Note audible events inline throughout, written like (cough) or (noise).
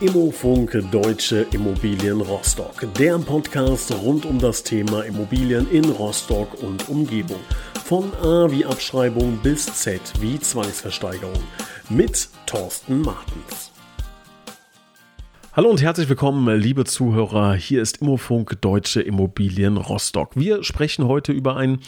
Immofunk Deutsche Immobilien Rostock, der Podcast rund um das Thema Immobilien in Rostock und Umgebung. Von A wie Abschreibung bis Z wie Zwangsversteigerung mit Thorsten Martens. Hallo und herzlich willkommen, liebe Zuhörer. Hier ist Immofunk Deutsche Immobilien Rostock. Wir sprechen heute über ein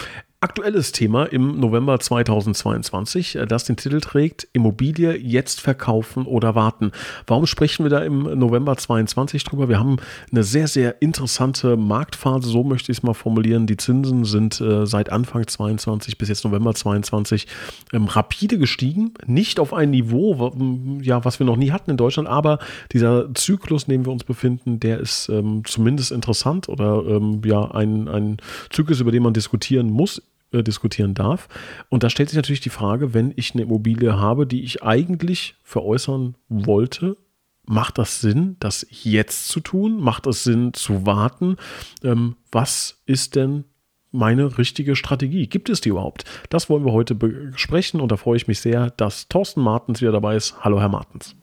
aktuelles Thema im November 2022, äh, das den Titel trägt Immobilie jetzt verkaufen oder warten. Warum sprechen wir da im November 22 drüber? Wir haben eine sehr, sehr interessante Marktphase, so möchte ich es mal formulieren. Die Zinsen sind äh, seit Anfang 22 bis jetzt November 22 ähm, rapide gestiegen. Nicht auf ein Niveau, was wir noch nie hatten in Deutschland, aber dieser Zyklus, in dem wir uns befinden, der ist ähm, zumindest interessant oder ähm, ein, ein Zyklus, über den man diskutieren muss äh, diskutieren darf. Und da stellt sich natürlich die Frage, wenn ich eine Immobilie habe, die ich eigentlich veräußern wollte, macht das Sinn, das jetzt zu tun? Macht es Sinn zu warten? Ähm, was ist denn meine richtige Strategie? Gibt es die überhaupt? Das wollen wir heute besprechen und da freue ich mich sehr, dass Thorsten Martens wieder dabei ist. Hallo, Herr Martens.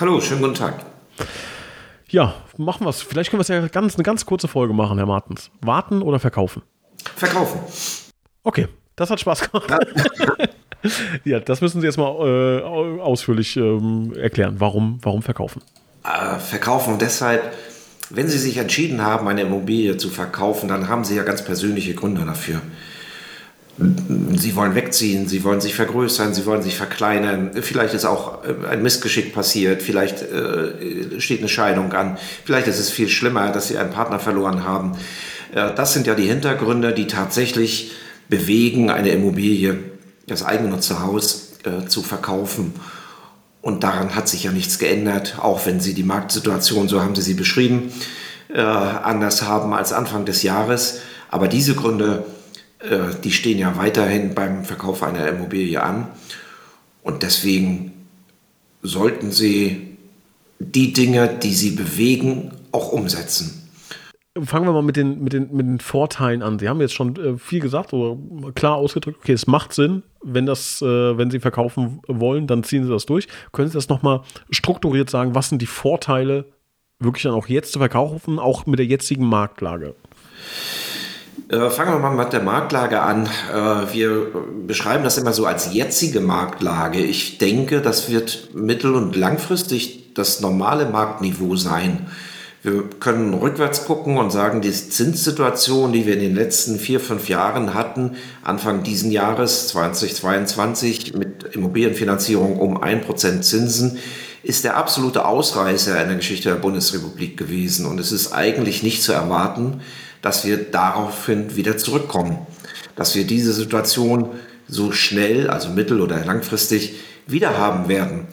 Hallo, schönen guten Tag. Ja, machen wir es. Vielleicht können wir es ja ganz, eine ganz kurze Folge machen, Herr Martens. Warten oder verkaufen? Verkaufen. Okay, das hat Spaß gemacht. (laughs) ja, das müssen Sie jetzt mal äh, ausführlich ähm, erklären. Warum, warum verkaufen? Äh, verkaufen deshalb, wenn Sie sich entschieden haben, eine Immobilie zu verkaufen, dann haben Sie ja ganz persönliche Gründe dafür. Sie wollen wegziehen, Sie wollen sich vergrößern, Sie wollen sich verkleinern. Vielleicht ist auch äh, ein Missgeschick passiert, vielleicht äh, steht eine Scheidung an, vielleicht ist es viel schlimmer, dass Sie einen Partner verloren haben. Äh, das sind ja die Hintergründe, die tatsächlich bewegen, eine Immobilie, das eigennutze Haus äh, zu verkaufen. Und daran hat sich ja nichts geändert, auch wenn Sie die Marktsituation, so haben Sie sie beschrieben, äh, anders haben als Anfang des Jahres. Aber diese Gründe, äh, die stehen ja weiterhin beim Verkauf einer Immobilie an. Und deswegen sollten Sie die Dinge, die Sie bewegen, auch umsetzen fangen wir mal mit den, mit den, mit den Vorteilen an. Sie haben jetzt schon äh, viel gesagt oder klar ausgedrückt, okay, es macht Sinn, wenn das, äh, wenn Sie verkaufen wollen, dann ziehen Sie das durch. Können Sie das nochmal strukturiert sagen, was sind die Vorteile, wirklich dann auch jetzt zu verkaufen, auch mit der jetzigen Marktlage? Äh, fangen wir mal mit der Marktlage an. Äh, wir beschreiben das immer so als jetzige Marktlage. Ich denke, das wird mittel- und langfristig das normale Marktniveau sein. Wir können rückwärts gucken und sagen, die Zinssituation, die wir in den letzten vier, fünf Jahren hatten, Anfang diesen Jahres 2022 mit Immobilienfinanzierung um ein Prozent Zinsen, ist der absolute Ausreißer in der Geschichte der Bundesrepublik gewesen. Und es ist eigentlich nicht zu erwarten, dass wir daraufhin wieder zurückkommen. Dass wir diese Situation so schnell, also mittel- oder langfristig, wieder haben werden.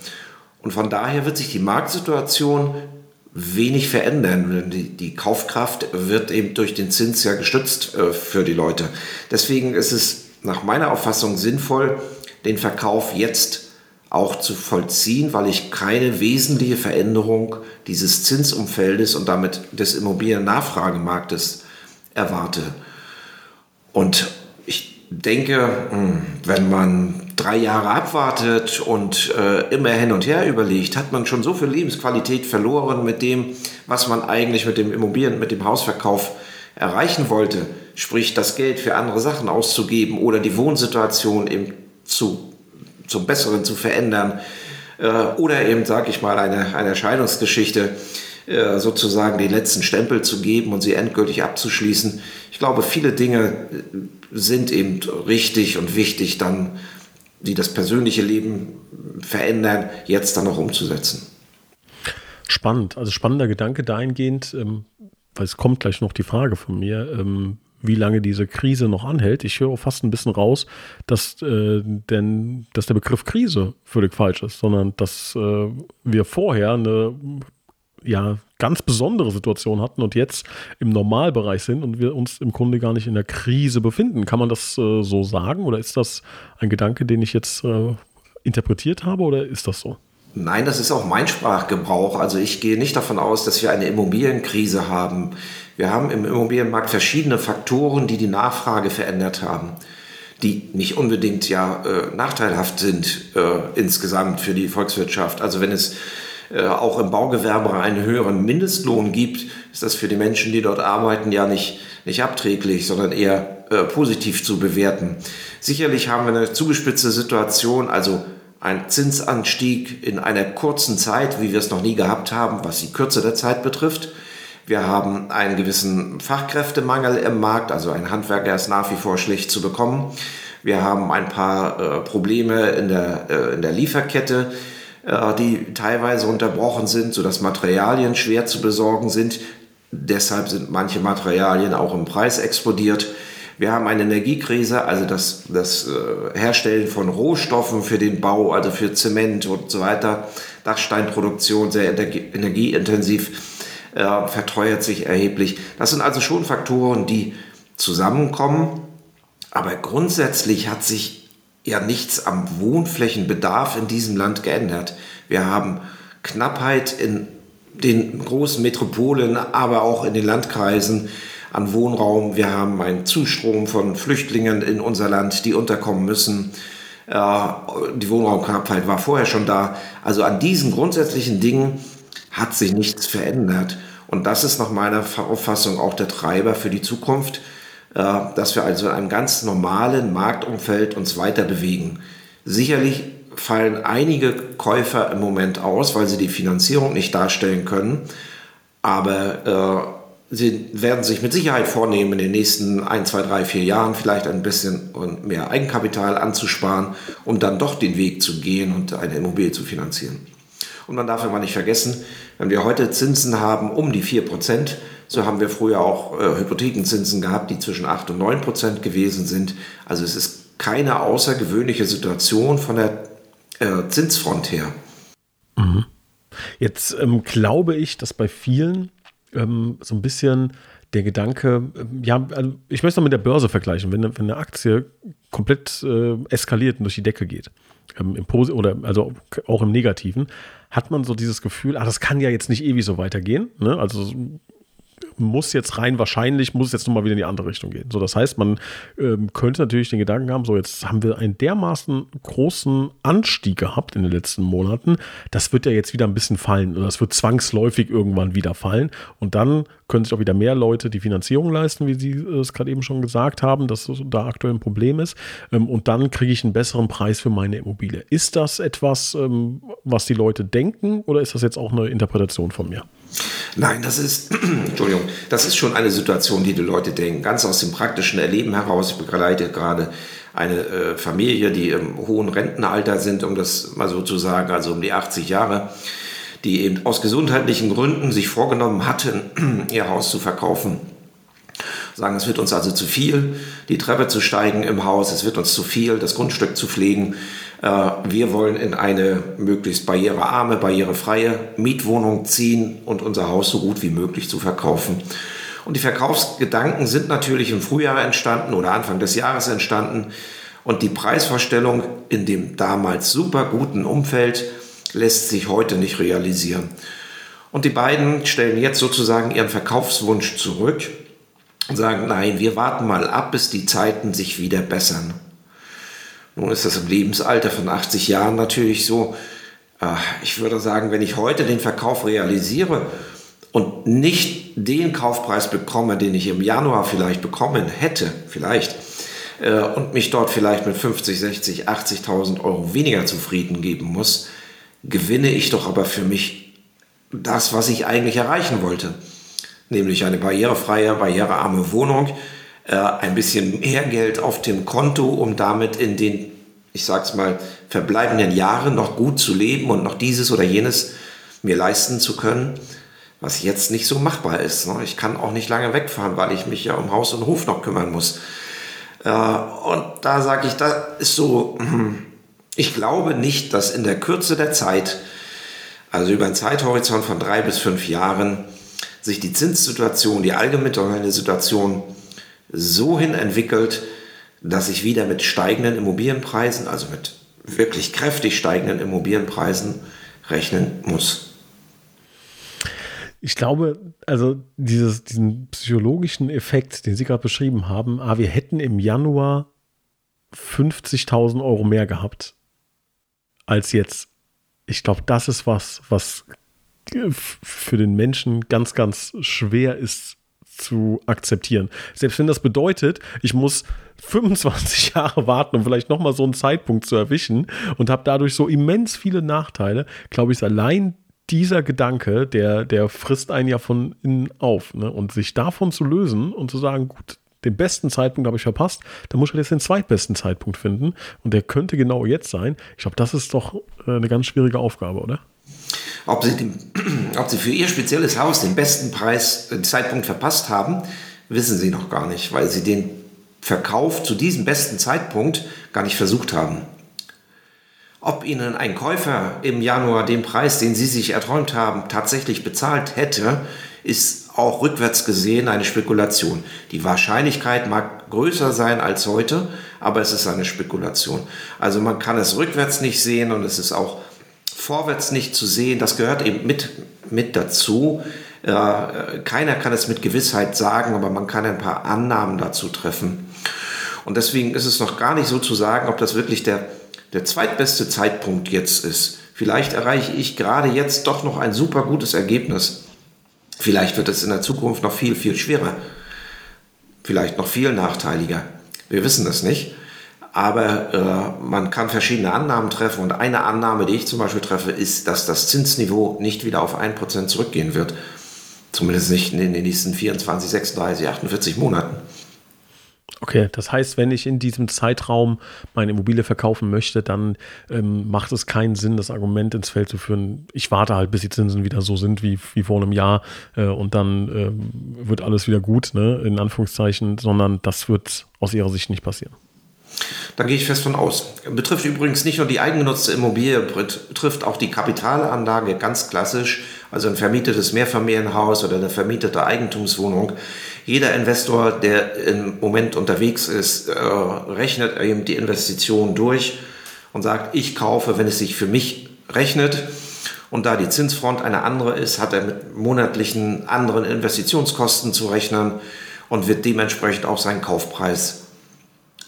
Und von daher wird sich die Marktsituation wenig verändern. Die, die Kaufkraft wird eben durch den Zins ja gestützt äh, für die Leute. Deswegen ist es nach meiner Auffassung sinnvoll, den Verkauf jetzt auch zu vollziehen, weil ich keine wesentliche Veränderung dieses Zinsumfeldes und damit des Immobiliennachfragemarktes erwarte. Und ich denke, hm, wenn man drei Jahre abwartet und äh, immer hin und her überlegt, hat man schon so viel Lebensqualität verloren mit dem, was man eigentlich mit dem Immobilien, mit dem Hausverkauf erreichen wollte. Sprich, das Geld für andere Sachen auszugeben oder die Wohnsituation eben zu, zum Besseren zu verändern. Äh, oder eben, sag ich mal, eine, eine Scheidungsgeschichte äh, sozusagen den letzten Stempel zu geben und sie endgültig abzuschließen. Ich glaube, viele Dinge äh, sind eben richtig und wichtig dann die das persönliche Leben verändern, jetzt dann noch umzusetzen. Spannend, also spannender Gedanke dahingehend, ähm, weil es kommt gleich noch die Frage von mir, ähm, wie lange diese Krise noch anhält. Ich höre fast ein bisschen raus, dass, äh, denn, dass der Begriff Krise völlig falsch ist, sondern dass äh, wir vorher eine ja, ganz besondere Situation hatten und jetzt im Normalbereich sind und wir uns im Grunde gar nicht in der Krise befinden. Kann man das äh, so sagen oder ist das ein Gedanke, den ich jetzt äh, interpretiert habe oder ist das so? Nein, das ist auch mein Sprachgebrauch. Also ich gehe nicht davon aus, dass wir eine Immobilienkrise haben. Wir haben im Immobilienmarkt verschiedene Faktoren, die die Nachfrage verändert haben, die nicht unbedingt ja äh, nachteilhaft sind äh, insgesamt für die Volkswirtschaft. Also wenn es äh, auch im Baugewerbe einen höheren Mindestlohn gibt, ist das für die Menschen, die dort arbeiten, ja nicht, nicht abträglich, sondern eher äh, positiv zu bewerten. Sicherlich haben wir eine zugespitzte Situation, also ein Zinsanstieg in einer kurzen Zeit, wie wir es noch nie gehabt haben, was die Kürze der Zeit betrifft. Wir haben einen gewissen Fachkräftemangel im Markt, also ein Handwerker ist nach wie vor schlecht zu bekommen. Wir haben ein paar äh, Probleme in der, äh, in der Lieferkette, äh, die teilweise unterbrochen sind, sodass Materialien schwer zu besorgen sind. Deshalb sind manche Materialien auch im Preis explodiert. Wir haben eine Energiekrise, also das, das äh, Herstellen von Rohstoffen für den Bau, also für Zement und so weiter, Dachsteinproduktion sehr energieintensiv, äh, verteuert sich erheblich. Das sind also schon Faktoren, die zusammenkommen. Aber grundsätzlich hat sich ja nichts am Wohnflächenbedarf in diesem Land geändert. Wir haben Knappheit in den großen Metropolen, aber auch in den Landkreisen an Wohnraum. Wir haben einen Zustrom von Flüchtlingen in unser Land, die unterkommen müssen. Die Wohnraumknappheit war vorher schon da. Also an diesen grundsätzlichen Dingen hat sich nichts verändert. Und das ist nach meiner Auffassung auch der Treiber für die Zukunft, dass wir also in einem ganz normalen Marktumfeld uns weiter bewegen. Sicherlich fallen einige Käufer im Moment aus, weil sie die Finanzierung nicht darstellen können. Aber Sie werden sich mit Sicherheit vornehmen, in den nächsten ein, zwei, drei, vier Jahren vielleicht ein bisschen mehr Eigenkapital anzusparen, um dann doch den Weg zu gehen und eine Immobilie zu finanzieren. Und man darf immer nicht vergessen, wenn wir heute Zinsen haben um die 4%, so haben wir früher auch äh, Hypothekenzinsen gehabt, die zwischen 8 und 9% gewesen sind. Also es ist keine außergewöhnliche Situation von der äh, Zinsfront her. Mhm. Jetzt ähm, glaube ich, dass bei vielen ähm, so ein bisschen der Gedanke, ähm, ja, also ich möchte es mit der Börse vergleichen, wenn, wenn eine Aktie komplett äh, eskaliert und durch die Decke geht, ähm, im oder also auch im Negativen, hat man so dieses Gefühl, ah, das kann ja jetzt nicht ewig so weitergehen. Ne? Also muss jetzt rein wahrscheinlich, muss jetzt nochmal wieder in die andere Richtung gehen. So, das heißt, man ähm, könnte natürlich den Gedanken haben, so jetzt haben wir einen dermaßen großen Anstieg gehabt in den letzten Monaten, das wird ja jetzt wieder ein bisschen fallen oder das wird zwangsläufig irgendwann wieder fallen und dann können sich auch wieder mehr Leute die Finanzierung leisten, wie Sie es gerade eben schon gesagt haben, dass da aktuell ein Problem ist ähm, und dann kriege ich einen besseren Preis für meine Immobilie. Ist das etwas, ähm, was die Leute denken oder ist das jetzt auch eine Interpretation von mir? Nein, das ist, (clears throat) Entschuldigung, das ist schon eine Situation, die die Leute denken. Ganz aus dem praktischen Erleben heraus. Ich begleite gerade eine äh, Familie, die im hohen Rentenalter sind, um das mal so zu sagen, also um die 80 Jahre, die eben aus gesundheitlichen Gründen sich vorgenommen hatten, (clears throat) ihr Haus zu verkaufen. Sagen, es wird uns also zu viel, die Treppe zu steigen im Haus, es wird uns zu viel, das Grundstück zu pflegen. Äh, wir wollen in eine möglichst barrierearme, barrierefreie Mietwohnung ziehen und unser Haus so gut wie möglich zu verkaufen. Und die Verkaufsgedanken sind natürlich im Frühjahr entstanden oder Anfang des Jahres entstanden. Und die Preisvorstellung in dem damals super guten Umfeld lässt sich heute nicht realisieren. Und die beiden stellen jetzt sozusagen ihren Verkaufswunsch zurück und sagen, nein, wir warten mal ab, bis die Zeiten sich wieder bessern. Nun ist das im Lebensalter von 80 Jahren natürlich so. Äh, ich würde sagen, wenn ich heute den Verkauf realisiere und nicht den Kaufpreis bekomme, den ich im Januar vielleicht bekommen hätte, vielleicht, äh, und mich dort vielleicht mit 50, 60, 80.000 Euro weniger zufrieden geben muss, gewinne ich doch aber für mich das, was ich eigentlich erreichen wollte. Nämlich eine barrierefreie, barrierearme Wohnung, äh, ein bisschen mehr Geld auf dem Konto, um damit in den, ich sag's mal, verbleibenden Jahren noch gut zu leben und noch dieses oder jenes mir leisten zu können, was jetzt nicht so machbar ist. Ne? Ich kann auch nicht lange wegfahren, weil ich mich ja um Haus und Hof noch kümmern muss. Äh, und da sage ich, da ist so, (clears throat) ich glaube nicht, dass in der Kürze der Zeit, also über einen Zeithorizont von drei bis fünf Jahren, sich die Zinssituation, die allgemeine Situation so hin entwickelt, dass ich wieder mit steigenden Immobilienpreisen, also mit wirklich kräftig steigenden Immobilienpreisen rechnen muss. Ich glaube, also dieses, diesen psychologischen Effekt, den Sie gerade beschrieben haben, ah, wir hätten im Januar 50.000 Euro mehr gehabt als jetzt. Ich glaube, das ist was, was für den Menschen ganz, ganz schwer ist zu akzeptieren. Selbst wenn das bedeutet, ich muss 25 (laughs) Jahre warten, um vielleicht nochmal so einen Zeitpunkt zu erwischen und habe dadurch so immens viele Nachteile, glaube ich, ist allein dieser Gedanke, der, der frisst einen ja von innen auf. Ne? Und sich davon zu lösen und zu sagen, gut, den besten Zeitpunkt habe ich verpasst, dann muss ich jetzt den zweitbesten Zeitpunkt finden. Und der könnte genau jetzt sein. Ich glaube, das ist doch äh, eine ganz schwierige Aufgabe, oder? Ob sie, den, (clears throat) ob sie für ihr spezielles Haus den besten Preis, den Zeitpunkt verpasst haben, wissen sie noch gar nicht, weil sie den Verkauf zu diesem besten Zeitpunkt gar nicht versucht haben. Ob ihnen ein Käufer im Januar den Preis, den sie sich erträumt haben, tatsächlich bezahlt hätte, ist auch rückwärts gesehen eine Spekulation. Die Wahrscheinlichkeit mag größer sein als heute, aber es ist eine Spekulation. Also man kann es rückwärts nicht sehen und es ist auch vorwärts nicht zu sehen. Das gehört eben mit, mit dazu. Äh, keiner kann es mit Gewissheit sagen, aber man kann ein paar Annahmen dazu treffen. Und deswegen ist es noch gar nicht so zu sagen, ob das wirklich der, der zweitbeste Zeitpunkt jetzt ist. Vielleicht erreiche ich gerade jetzt doch noch ein super gutes Ergebnis. Vielleicht wird es in der Zukunft noch viel, viel schwerer. Vielleicht noch viel nachteiliger. Wir wissen es nicht. Aber äh, man kann verschiedene Annahmen treffen. Und eine Annahme, die ich zum Beispiel treffe, ist, dass das Zinsniveau nicht wieder auf 1% zurückgehen wird. Zumindest nicht in den nächsten 24, 36, 48 Monaten. Okay, das heißt, wenn ich in diesem Zeitraum meine Immobilie verkaufen möchte, dann ähm, macht es keinen Sinn, das Argument ins Feld zu führen. Ich warte halt, bis die Zinsen wieder so sind wie, wie vor einem Jahr äh, und dann äh, wird alles wieder gut, ne, in Anführungszeichen, sondern das wird aus Ihrer Sicht nicht passieren. Da gehe ich fest von aus. Betrifft übrigens nicht nur die eigengenutzte Immobilie, betrifft auch die Kapitalanlage ganz klassisch, also ein vermietetes Mehrfamilienhaus oder eine vermietete Eigentumswohnung. Jeder Investor, der im Moment unterwegs ist, äh, rechnet eben die Investition durch und sagt, ich kaufe, wenn es sich für mich rechnet. Und da die Zinsfront eine andere ist, hat er mit monatlichen anderen Investitionskosten zu rechnen und wird dementsprechend auch seinen Kaufpreis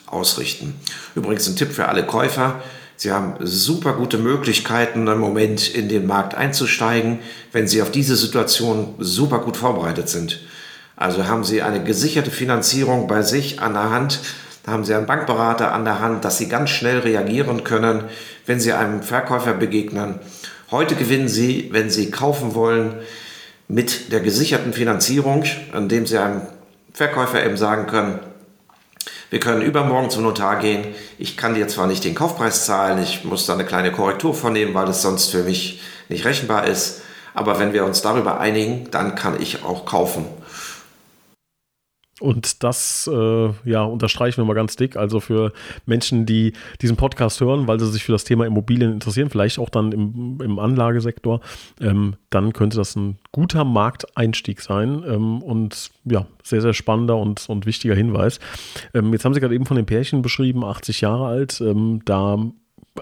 ausrichten. Übrigens ein Tipp für alle Käufer. Sie haben super gute Möglichkeiten im Moment in den Markt einzusteigen, wenn Sie auf diese Situation super gut vorbereitet sind. Also haben Sie eine gesicherte Finanzierung bei sich an der Hand, haben Sie einen Bankberater an der Hand, dass Sie ganz schnell reagieren können, wenn Sie einem Verkäufer begegnen. Heute gewinnen Sie, wenn Sie kaufen wollen, mit der gesicherten Finanzierung, indem Sie einem Verkäufer eben sagen können, wir können übermorgen zum Notar gehen. Ich kann dir zwar nicht den Kaufpreis zahlen, ich muss da eine kleine Korrektur vornehmen, weil es sonst für mich nicht rechenbar ist. Aber wenn wir uns darüber einigen, dann kann ich auch kaufen. Und das äh, ja, unterstreichen wir mal ganz dick. Also für Menschen, die diesen Podcast hören, weil sie sich für das Thema Immobilien interessieren, vielleicht auch dann im, im Anlagesektor, ähm, dann könnte das ein guter Markteinstieg sein. Ähm, und ja, sehr, sehr spannender und, und wichtiger Hinweis. Ähm, jetzt haben Sie gerade eben von den Pärchen beschrieben, 80 Jahre alt. Ähm, da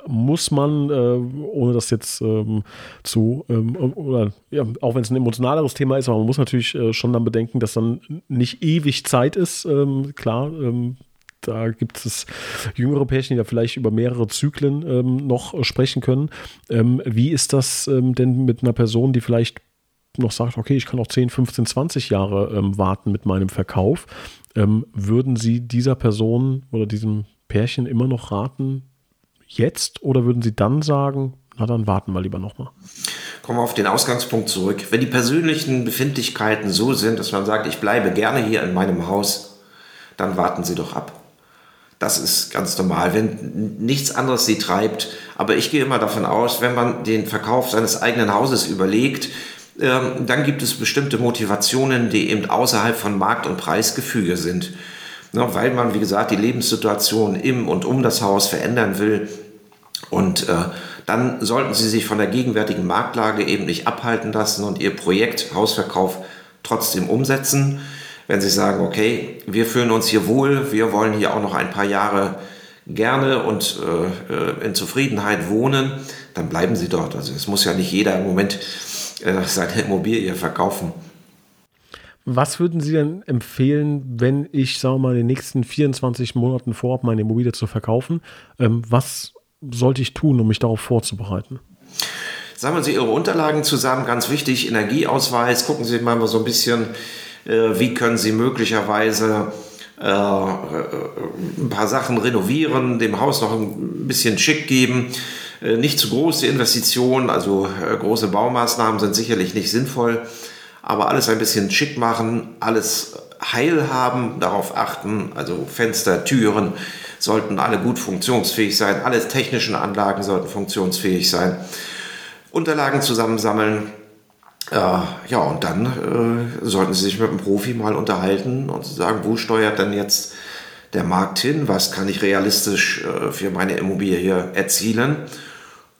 muss man, äh, ohne das jetzt ähm, zu, ähm, oder ja, auch wenn es ein emotionaleres Thema ist, aber man muss natürlich äh, schon dann bedenken, dass dann nicht ewig Zeit ist. Ähm, klar, ähm, da gibt es jüngere Pärchen, die da vielleicht über mehrere Zyklen ähm, noch sprechen können. Ähm, wie ist das denn mit einer Person, die vielleicht noch sagt, okay, ich kann auch 10, 15, 20 Jahre warten mit meinem Verkauf? würden Sie dieser Person oder diesem Pärchen immer noch raten, jetzt oder würden Sie dann sagen, na dann warten wir lieber nochmal? Kommen wir auf den Ausgangspunkt zurück. Wenn die persönlichen Befindlichkeiten so sind, dass man sagt, ich bleibe gerne hier in meinem Haus, dann warten Sie doch ab. Das ist ganz normal, wenn nichts anderes Sie treibt. Aber ich gehe immer davon aus, wenn man den Verkauf seines eigenen Hauses überlegt, ähm, dann gibt es bestimmte Motivationen, die eben außerhalb von Markt- und Preisgefüge sind. Ne, weil man, wie gesagt, die Lebenssituation im und um das Haus verändern will. Und äh, dann sollten Sie sich von der gegenwärtigen Marktlage eben nicht abhalten lassen und Ihr Projekt Hausverkauf trotzdem umsetzen. Wenn Sie sagen, okay, wir fühlen uns hier wohl, wir wollen hier auch noch ein paar Jahre gerne und äh, äh in Zufriedenheit wohnen, dann bleiben Sie dort. Also es muss ja nicht jeder im Moment äh, seine Immobilie verkaufen. Was würden Sie denn empfehlen, wenn ich, sagen wir mal, in den nächsten 24 Monaten vorhabe, meine Immobilie zu verkaufen? Ähm, was sollte ich tun, um mich darauf vorzubereiten? Sammeln Sie Ihre Unterlagen zusammen, ganz wichtig, Energieausweis, gucken Sie mal so ein bisschen, äh, wie können Sie möglicherweise äh, ein paar Sachen renovieren, dem Haus noch ein bisschen schick geben. Äh, nicht zu große Investitionen, also äh, große Baumaßnahmen sind sicherlich nicht sinnvoll, aber alles ein bisschen schick machen, alles heil haben, darauf achten, also Fenster, Türen sollten alle gut funktionsfähig sein, alle technischen Anlagen sollten funktionsfähig sein, Unterlagen zusammensammeln, äh, ja, und dann äh, sollten Sie sich mit einem Profi mal unterhalten und sagen, wo steuert denn jetzt der Markt hin? Was kann ich realistisch äh, für meine Immobilie hier erzielen?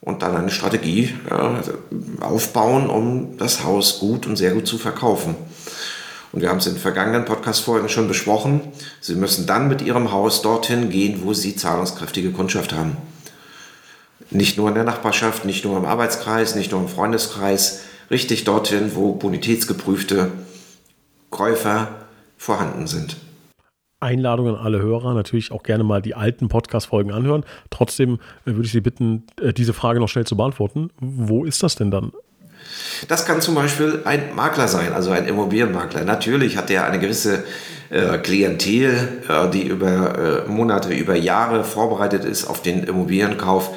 Und dann eine Strategie äh, aufbauen, um das Haus gut und sehr gut zu verkaufen. Und wir haben es in vergangenen Podcast-Folgen schon besprochen. Sie müssen dann mit Ihrem Haus dorthin gehen, wo Sie zahlungskräftige Kundschaft haben. Nicht nur in der Nachbarschaft, nicht nur im Arbeitskreis, nicht nur im Freundeskreis, richtig dorthin, wo bonitätsgeprüfte Käufer vorhanden sind. Einladung an alle Hörer, natürlich auch gerne mal die alten Podcast-Folgen anhören. Trotzdem äh, würde ich Sie bitten, äh, diese Frage noch schnell zu beantworten. Wo ist das denn dann? Das kann zum Beispiel ein Makler sein, also ein Immobilienmakler. Natürlich hat er eine gewisse äh, Klientel, äh, die über äh, Monate, über Jahre vorbereitet ist auf den Immobilienkauf.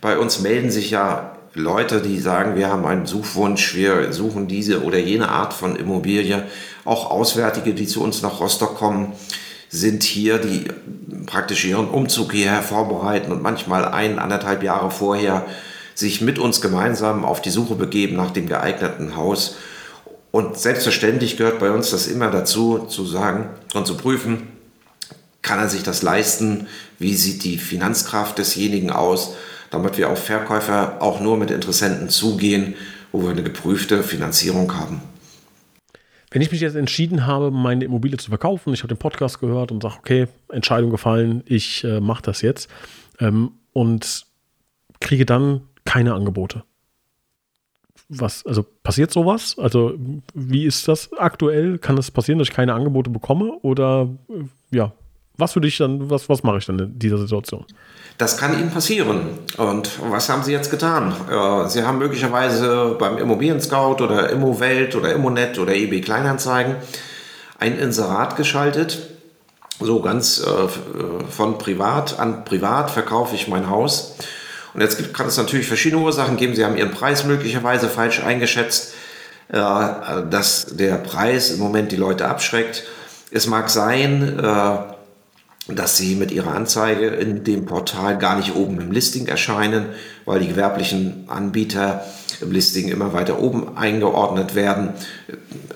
Bei uns melden sich ja Leute, die sagen, wir haben einen Suchwunsch, wir suchen diese oder jene Art von Immobilie. Auch Auswärtige, die zu uns nach Rostock kommen, sind hier, die praktisch ihren Umzug hierher vorbereiten und manchmal ein, anderthalb Jahre vorher sich mit uns gemeinsam auf die Suche begeben nach dem geeigneten Haus. Und selbstverständlich gehört bei uns das immer dazu, zu sagen und zu prüfen, kann er sich das leisten? Wie sieht die Finanzkraft desjenigen aus? damit wir auf Verkäufer auch nur mit Interessenten zugehen, wo wir eine geprüfte Finanzierung haben. Wenn ich mich jetzt entschieden habe, meine Immobilie zu verkaufen, ich habe den Podcast gehört und sage, okay, Entscheidung gefallen, ich äh, mache das jetzt ähm, und kriege dann keine Angebote. Was, also passiert sowas? Also wie ist das aktuell? Kann es das passieren, dass ich keine Angebote bekomme? Oder äh, ja, was würde ich dann, was, was mache ich dann in dieser Situation? Das kann Ihnen passieren. Und was haben Sie jetzt getan? Äh, Sie haben möglicherweise beim Immobilien Scout oder Immowelt oder Immonet oder eBay Kleinanzeigen ein Inserat geschaltet. So ganz äh, von privat an privat verkaufe ich mein Haus. Und jetzt kann es natürlich verschiedene Ursachen geben. Sie haben Ihren Preis möglicherweise falsch eingeschätzt, äh, dass der Preis im Moment die Leute abschreckt. Es mag sein, dass sie mit ihrer Anzeige in dem Portal gar nicht oben im Listing erscheinen, weil die gewerblichen Anbieter im Listing immer weiter oben eingeordnet werden,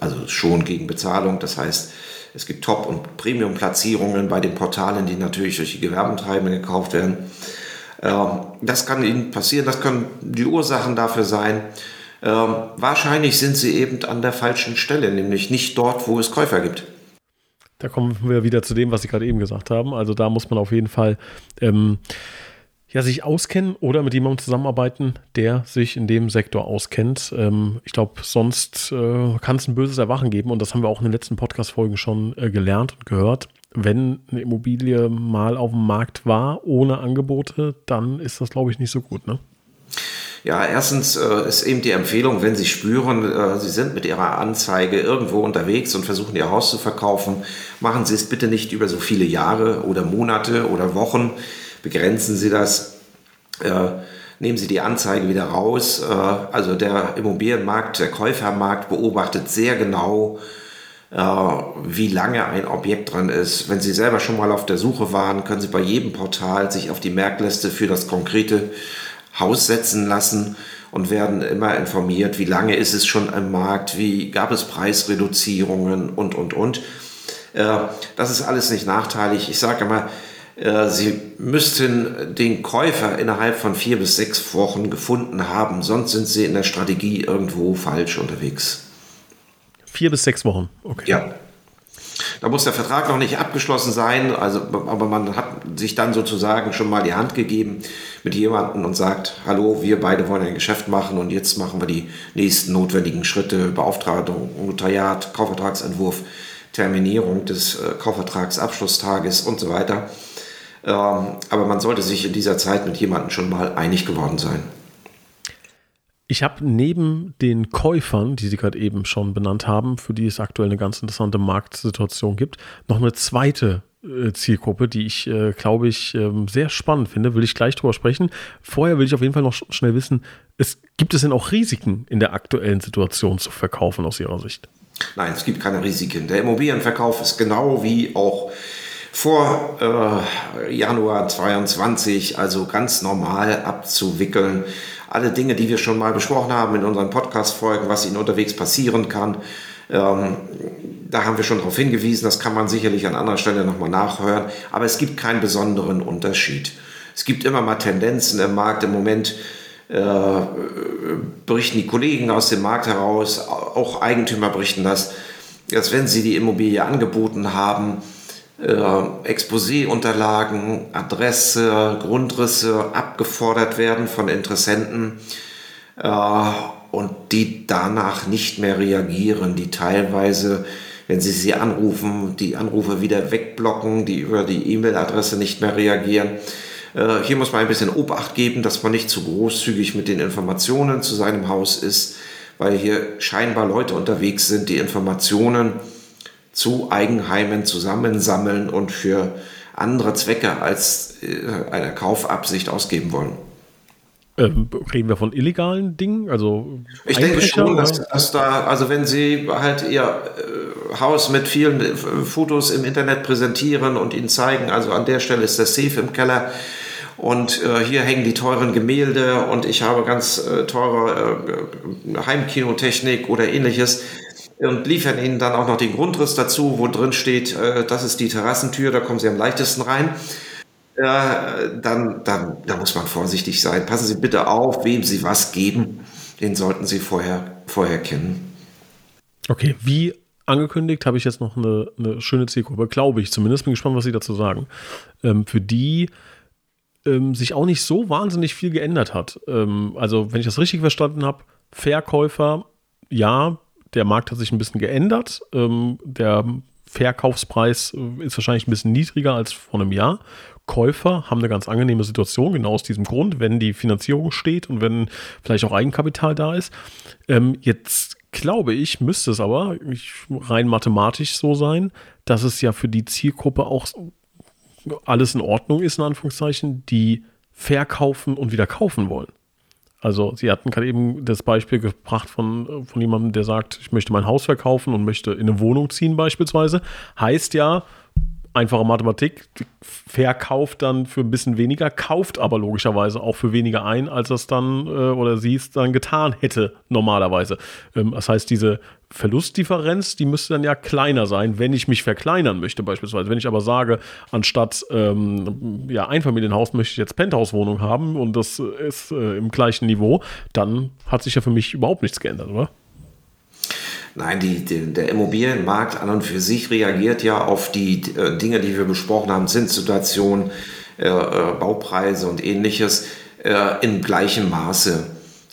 also schon gegen Bezahlung. Das heißt, es gibt Top- und Premium-Platzierungen bei den Portalen, die natürlich durch die Gewerbentreibenden gekauft werden. Ähm, das kann Ihnen passieren, das können die Ursachen dafür sein. Ähm, wahrscheinlich sind Sie eben an der falschen Stelle, nämlich nicht dort, wo es Käufer gibt. Da kommen wir wieder zu dem, was Sie gerade eben gesagt haben. Also da muss man auf jeden Fall ähm, ja, sich auskennen oder mit jemandem zusammenarbeiten, der sich in dem Sektor auskennt. Ähm, ich glaube, sonst äh, kann es ein böses Erwachen geben und das haben wir auch in den letzten Podcast-Folgen schon äh, gelernt und gehört. Wenn eine Immobilie mal auf dem Markt war ohne Angebote, dann ist das, glaube ich, nicht so gut, ne? Ja, erstens äh, ist eben die Empfehlung, wenn Sie spüren, äh, Sie sind mit Ihrer Anzeige irgendwo unterwegs und versuchen Ihr Haus zu verkaufen, machen Sie es bitte nicht über so viele Jahre oder Monate oder Wochen. Begrenzen Sie das. Äh, nehmen Sie die Anzeige wieder raus. Äh, also der Immobilienmarkt, der Käufermarkt beobachtet sehr genau, äh, wie lange ein Objekt dran ist. Wenn Sie selber schon mal auf der Suche waren, können Sie bei jedem Portal sich auf die Merkliste für das konkrete Haus setzen lassen und werden immer informiert, wie lange ist es schon am Markt, wie gab es Preisreduzierungen und, und, und. Äh, das ist alles nicht nachteilig. Ich sage immer, äh, Sie müssten den Käufer innerhalb von vier bis sechs Wochen gefunden haben, sonst sind Sie in der Strategie irgendwo falsch unterwegs. Vier bis sechs Wochen, okay. Ja. Da muss der Vertrag noch nicht abgeschlossen sein, also, aber man hat sich dann sozusagen schon mal die Hand gegeben mit jemandem und sagt, hallo, wir beide wollen ein Geschäft machen und jetzt machen wir die nächsten notwendigen Schritte, Beauftragung, Notariat, Kaufvertragsentwurf, Terminierung des äh, Kaufvertragsabschlusstages und so weiter. Ähm, aber man sollte sich in dieser Zeit mit jemandem schon mal einig geworden sein. Ich habe neben den Käufern, die Sie gerade eben schon benannt haben, für die es aktuell eine ganz interessante Marktsituation gibt, noch eine zweite äh, Zielgruppe, die ich, äh, glaube ich, äh, sehr spannend finde. Will ich gleich drüber sprechen. Vorher will ich auf jeden Fall noch schnell wissen, es, gibt es denn auch Risiken in der aktuellen Situation zu verkaufen aus Ihrer Sicht? Nein, es gibt keine Risiken. Der Immobilienverkauf ist genau wie auch vor äh, Januar 22, also ganz normal abzuwickeln. Alle Dinge, die wir schon mal besprochen haben in unseren Podcast-Folgen, was Ihnen unterwegs passieren kann, ähm, da haben wir schon darauf hingewiesen, das kann man sicherlich an anderer Stelle nochmal nachhören, aber es gibt keinen besonderen Unterschied. Es gibt immer mal Tendenzen im Markt. Im Moment äh, berichten die Kollegen aus dem Markt heraus, auch Eigentümer berichten das, dass wenn sie die Immobilie angeboten haben, äh, Exposé-Unterlagen, Adresse, Grundrisse abgefordert werden von Interessenten äh, und die danach nicht mehr reagieren, die teilweise, wenn sie sie anrufen, die Anrufe wieder wegblocken, die über die E-Mail-Adresse nicht mehr reagieren. Äh, hier muss man ein bisschen Obacht geben, dass man nicht zu großzügig mit den Informationen zu seinem Haus ist, weil hier scheinbar Leute unterwegs sind, die Informationen zu Eigenheimen zusammensammeln und für andere Zwecke als äh, eine Kaufabsicht ausgeben wollen. Ähm, reden wir von illegalen Dingen? Also ich denke schon, dass, dass, da, also wenn Sie halt Ihr äh, Haus mit vielen äh, Fotos im Internet präsentieren und Ihnen zeigen, also an der Stelle ist der Safe im Keller und äh, hier hängen die teuren Gemälde und ich habe ganz teure Heimkinotechnik oder ähnliches, und liefern Ihnen dann auch noch den Grundriss dazu, wo drin steht, äh, das ist die Terrassentür, da kommen Sie am leichtesten rein. Äh, dann, dann da muss man vorsichtig sein. Passen Sie bitte auf, wem Sie was geben. Den sollten Sie vorher, vorher kennen. Okay, wie angekündigt habe ich jetzt noch eine, eine schöne Zielgruppe, glaube ich zumindest. Bin gespannt, was Sie dazu sagen. Ähm, für die ähm, sich auch nicht so wahnsinnig viel geändert hat. Ähm, also, wenn ich das richtig verstanden habe, Verkäufer, ja, der Markt hat sich ein bisschen geändert. Ähm, der Verkaufspreis äh, ist wahrscheinlich ein bisschen niedriger als vor einem Jahr. Käufer haben eine ganz angenehme Situation, genau aus diesem Grund, wenn die Finanzierung steht und wenn vielleicht auch Eigenkapital da ist. Ähm, jetzt glaube ich, müsste es aber rein mathematisch so sein, dass es ja für die Zielgruppe auch alles in Ordnung ist, in Anführungszeichen, die verkaufen und wieder kaufen wollen. Also Sie hatten gerade eben das Beispiel gebracht von, von jemandem, der sagt, ich möchte mein Haus verkaufen und möchte in eine Wohnung ziehen beispielsweise. Heißt ja, einfache Mathematik, verkauft dann für ein bisschen weniger, kauft aber logischerweise auch für weniger ein, als es dann äh, oder sie es dann getan hätte normalerweise. Ähm, das heißt, diese Verlustdifferenz, die müsste dann ja kleiner sein, wenn ich mich verkleinern möchte beispielsweise. Wenn ich aber sage, anstatt ähm, ja, Einfamilienhaus möchte ich jetzt Penthouse-Wohnung haben und das ist äh, im gleichen Niveau, dann hat sich ja für mich überhaupt nichts geändert, oder? Nein, die, die, der Immobilienmarkt an und für sich reagiert ja auf die äh, Dinge, die wir besprochen haben, Zinssituation, äh, äh, Baupreise und ähnliches äh, in gleichem Maße.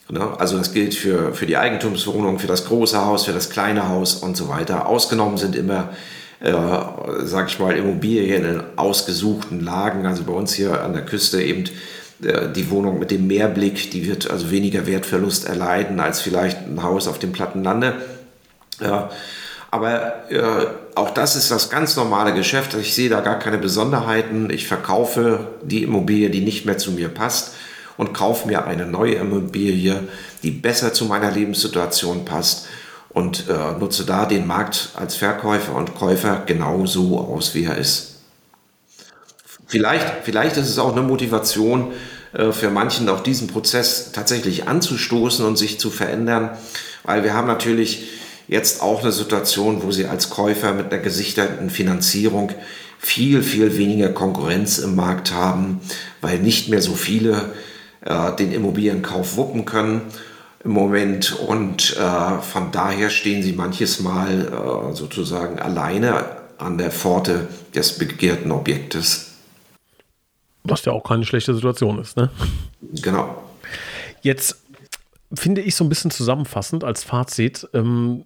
Ne? Also das gilt für, für die Eigentumswohnung, für das große Haus, für das kleine Haus und so weiter. Ausgenommen sind immer, äh, sage ich mal, Immobilien in ausgesuchten Lagen. Also bei uns hier an der Küste eben äh, die Wohnung mit dem Meerblick, die wird also weniger Wertverlust erleiden als vielleicht ein Haus auf dem Plattenlande. Ja, aber äh, auch das ist das ganz normale Geschäft. Ich sehe da gar keine Besonderheiten. Ich verkaufe die Immobilie, die nicht mehr zu mir passt und kaufe mir eine neue Immobilie, die besser zu meiner Lebenssituation passt und äh, nutze da den Markt als Verkäufer und Käufer genau so aus, wie er ist. Vielleicht, vielleicht ist es auch eine Motivation äh, für manchen, auch diesen Prozess tatsächlich anzustoßen und sich zu verändern, weil wir haben natürlich jetzt auch eine Situation, wo sie als Käufer mit einer gesicherten Finanzierung viel, viel weniger Konkurrenz im Markt haben, weil nicht mehr so viele äh, den Immobilienkauf wuppen können im Moment und äh, von daher stehen sie manches Mal äh, sozusagen alleine an der Pforte des begehrten Objektes. Was ja auch keine schlechte Situation ist, ne? Genau. Jetzt finde ich so ein bisschen zusammenfassend als Fazit, ähm,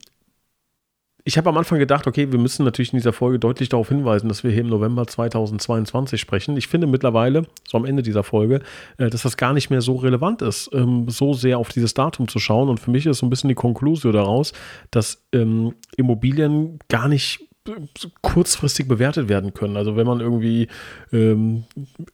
ich habe am Anfang gedacht, okay, wir müssen natürlich in dieser Folge deutlich darauf hinweisen, dass wir hier im November 2022 sprechen. Ich finde mittlerweile, so am Ende dieser Folge, äh, dass das gar nicht mehr so relevant ist, ähm, so sehr auf dieses Datum zu schauen. Und für mich ist so ein bisschen die Konklusion daraus, dass ähm, Immobilien gar nicht kurzfristig bewertet werden können. Also wenn man irgendwie ähm,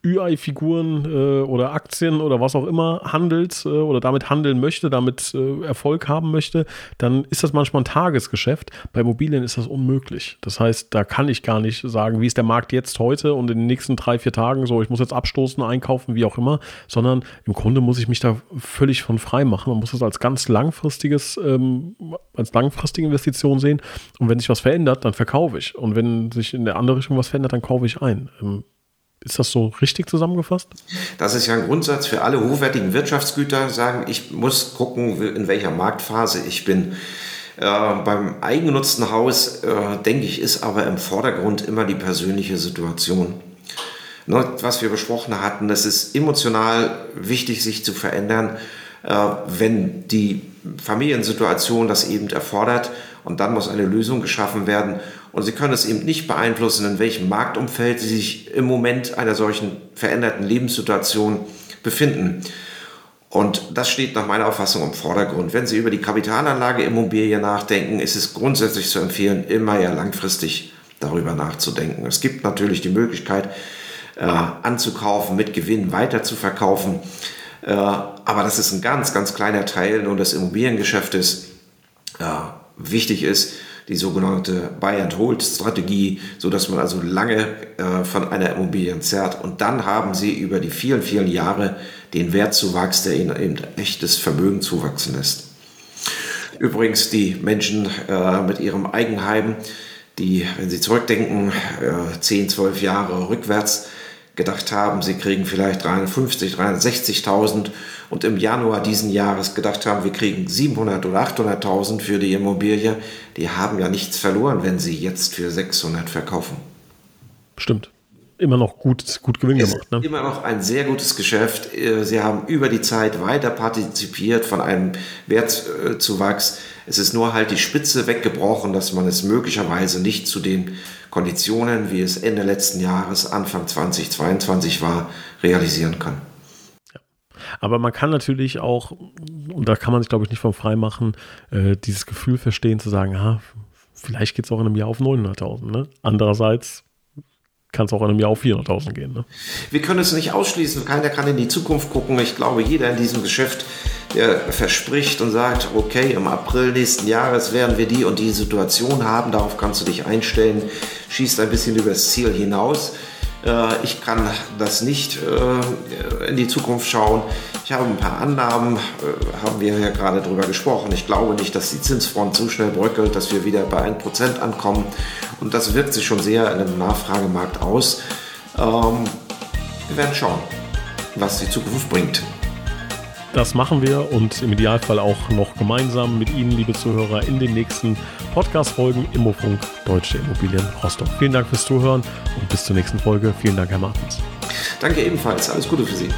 UI-Figuren äh, oder Aktien oder was auch immer handelt äh, oder damit handeln möchte, damit äh, Erfolg haben möchte, dann ist das manchmal ein Tagesgeschäft. Bei Immobilien ist das unmöglich. Das heißt, da kann ich gar nicht sagen, wie ist der Markt jetzt heute und in den nächsten drei, vier Tagen so, ich muss jetzt abstoßen, einkaufen, wie auch immer, sondern im Grunde muss ich mich da völlig von frei machen. Man muss das als ganz langfristiges, ähm, als langfristige Investition sehen. Und wenn sich was verändert, dann verkaufe kaufe ich. Und wenn sich in der andere Richtung was verändert, dann kaufe ich ein. Ähm, ist das so richtig zusammengefasst? Das ist ja ein Grundsatz für alle hochwertigen Wirtschaftsgüter, sagen, ich muss gucken, in welcher Marktphase ich bin. Äh, beim eigengenutzten Haus, äh, denke ich, ist aber im Vordergrund immer die persönliche Situation. Ne, was wir besprochen hatten, es ist emotional wichtig, sich zu verändern, äh, wenn die Familiensituation das eben erfordert und dann muss eine Lösung geschaffen werden. Und Sie können es eben nicht beeinflussen, in welchem Marktumfeld Sie sich im Moment einer solchen veränderten Lebenssituation befinden. Und das steht nach meiner Auffassung im Vordergrund. Wenn Sie über die Kapitalanlage Immobilie nachdenken, ist es grundsätzlich zu empfehlen, immer ja langfristig darüber nachzudenken. Es gibt natürlich die Möglichkeit, äh, anzukaufen, mit Gewinn weiter zu verkaufen. Äh, aber das ist ein ganz, ganz kleiner Teil nur des Immobiliengeschäftes. Äh, wichtig ist die sogenannte Buy-and-Hold-Strategie, sodass man also lange äh, von einer Immobilie zerrt. Und dann haben sie über die vielen, vielen Jahre den Wertzuwachs, der ihnen eben echtes Vermögen zuwachsen lässt. Übrigens die Menschen äh, mit ihrem Eigenheim, die, wenn sie zurückdenken, äh, 10, 12 Jahre rückwärts, gedacht haben, sie kriegen vielleicht 350, 360.000 und im Januar diesen Jahres gedacht haben, wir kriegen 700 oder 800.000 für die Immobilie, die haben ja nichts verloren, wenn sie jetzt für 600 verkaufen. Stimmt. Immer noch gut, gut Gewinn es gemacht. Ne? Immer noch ein sehr gutes Geschäft. Sie haben über die Zeit weiter partizipiert von einem Wertzuwachs. Es ist nur halt die Spitze weggebrochen, dass man es möglicherweise nicht zu den Konditionen, wie es Ende letzten Jahres, Anfang 2022 war, realisieren kann. Aber man kann natürlich auch, und da kann man sich, glaube ich, nicht von frei machen, äh, dieses Gefühl verstehen, zu sagen, ah, vielleicht geht es auch in einem Jahr auf 900.000. Ne? Andererseits kann es auch in einem Jahr auf 400.000 gehen. Ne? Wir können es nicht ausschließen. Keiner kann in die Zukunft gucken. Ich glaube, jeder in diesem Geschäft, verspricht und sagt, okay, im April nächsten Jahres werden wir die und die Situation haben. Darauf kannst du dich einstellen. Schießt ein bisschen übers Ziel hinaus. Äh, ich kann das nicht äh, in die Zukunft schauen. Ich habe ein paar Annahmen, äh, haben wir ja gerade drüber gesprochen. Ich glaube nicht, dass die Zinsfront so schnell bröckelt, dass wir wieder bei 1% ankommen. Und das wirkt sich schon sehr in dem Nachfragemarkt aus. Ähm, wir werden schauen, was die Zukunft bringt. Das machen wir und im Idealfall auch noch gemeinsam mit Ihnen, liebe Zuhörer, in den nächsten Podcast-Folgen Immofunk Deutsche Immobilien Rostock. Vielen Dank fürs Zuhören und bis zur nächsten Folge. Vielen Dank, Herr Martens. Danke ebenfalls. Alles Gute für Sie.